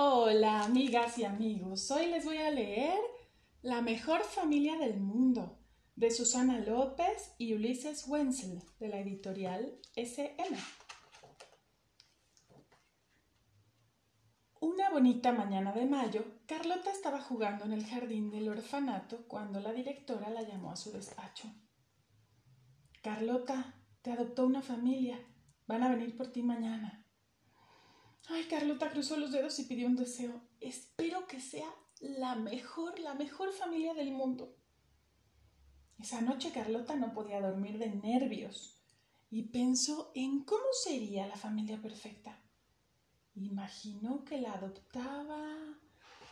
Hola amigas y amigos, hoy les voy a leer La mejor familia del mundo de Susana López y Ulises Wenzel de la editorial SM. Una bonita mañana de mayo, Carlota estaba jugando en el jardín del orfanato cuando la directora la llamó a su despacho. Carlota, te adoptó una familia. Van a venir por ti mañana. Ay, Carlota cruzó los dedos y pidió un deseo. Espero que sea la mejor, la mejor familia del mundo. Esa noche Carlota no podía dormir de nervios y pensó en cómo sería la familia perfecta. Imaginó que la adoptaba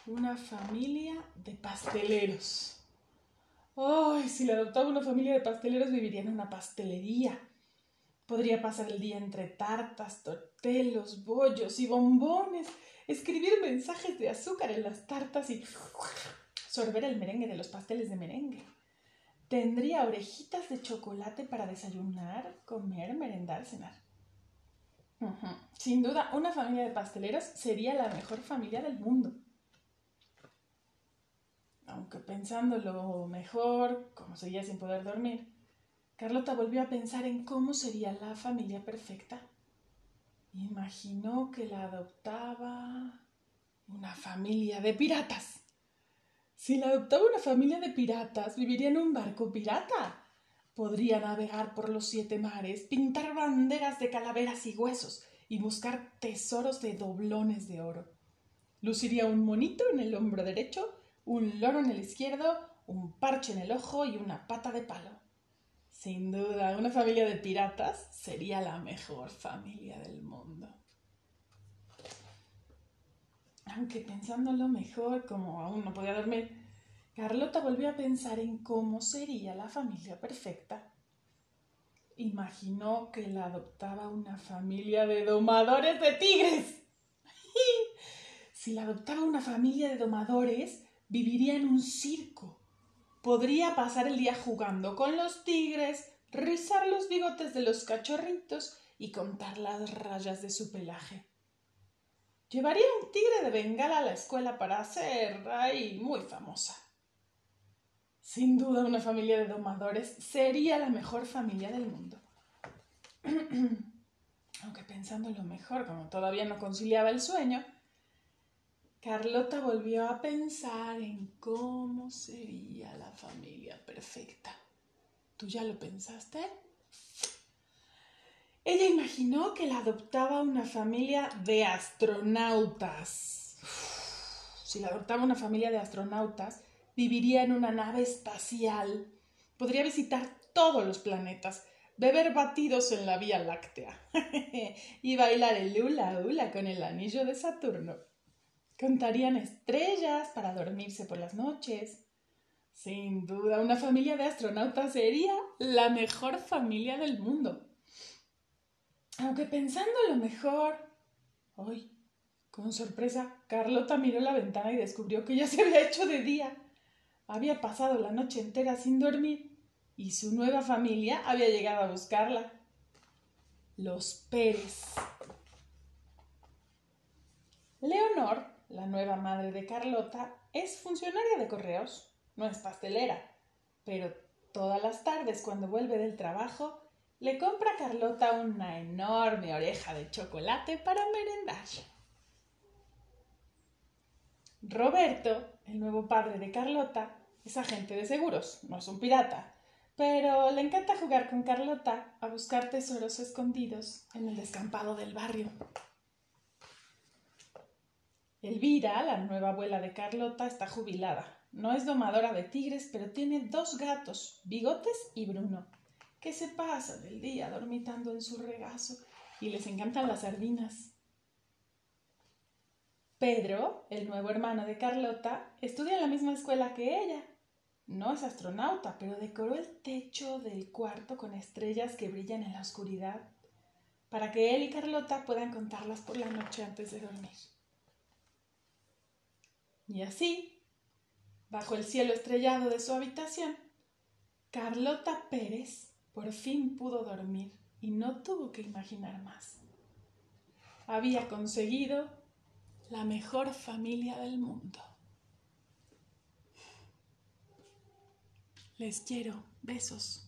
una familia de pasteleros. Ay, si la adoptaba una familia de pasteleros viviría en una pastelería Podría pasar el día entre tartas, tortelos, bollos y bombones, escribir mensajes de azúcar en las tartas y sorber el merengue de los pasteles de merengue. Tendría orejitas de chocolate para desayunar, comer, merendar, cenar. Sin duda, una familia de pasteleros sería la mejor familia del mundo. Aunque pensándolo mejor, como seguía sin poder dormir, Carlota volvió a pensar en cómo sería la familia perfecta. Imaginó que la adoptaba una familia de piratas. Si la adoptaba una familia de piratas, viviría en un barco pirata. Podría navegar por los siete mares, pintar banderas de calaveras y huesos y buscar tesoros de doblones de oro. Luciría un monito en el hombro derecho, un loro en el izquierdo, un parche en el ojo y una pata de palo. Sin duda, una familia de piratas sería la mejor familia del mundo. Aunque pensándolo mejor, como aún no podía dormir, Carlota volvió a pensar en cómo sería la familia perfecta. Imaginó que la adoptaba una familia de domadores de tigres. si la adoptaba una familia de domadores, viviría en un circo podría pasar el día jugando con los tigres, rizar los bigotes de los cachorritos y contar las rayas de su pelaje. Llevaría un tigre de bengala a la escuela para ser ahí muy famosa. Sin duda una familia de domadores sería la mejor familia del mundo. Aunque pensando en lo mejor, como todavía no conciliaba el sueño, Carlota volvió a pensar en cómo sería la familia perfecta. ¿Tú ya lo pensaste? Ella imaginó que la adoptaba una familia de astronautas. Si la adoptaba una familia de astronautas, viviría en una nave espacial. Podría visitar todos los planetas, beber batidos en la Vía Láctea y bailar el hula hula con el anillo de Saturno. Cantarían estrellas para dormirse por las noches. Sin duda, una familia de astronautas sería la mejor familia del mundo. Aunque pensando lo mejor, hoy, con sorpresa, Carlota miró la ventana y descubrió que ya se había hecho de día. Había pasado la noche entera sin dormir y su nueva familia había llegado a buscarla. Los Pérez. Leonor la nueva madre de Carlota, es funcionaria de correos, no es pastelera, pero todas las tardes cuando vuelve del trabajo, le compra a Carlota una enorme oreja de chocolate para merendar. Roberto, el nuevo padre de Carlota, es agente de seguros, no es un pirata, pero le encanta jugar con Carlota a buscar tesoros escondidos en el descampado del barrio. Elvira, la nueva abuela de Carlota, está jubilada. No es domadora de tigres, pero tiene dos gatos, Bigotes y Bruno, que se pasan el día dormitando en su regazo y les encantan las sardinas. Pedro, el nuevo hermano de Carlota, estudia en la misma escuela que ella. No es astronauta, pero decoró el techo del cuarto con estrellas que brillan en la oscuridad, para que él y Carlota puedan contarlas por la noche antes de dormir. Y así, bajo el cielo estrellado de su habitación, Carlota Pérez por fin pudo dormir y no tuvo que imaginar más. Había conseguido la mejor familia del mundo. Les quiero. Besos.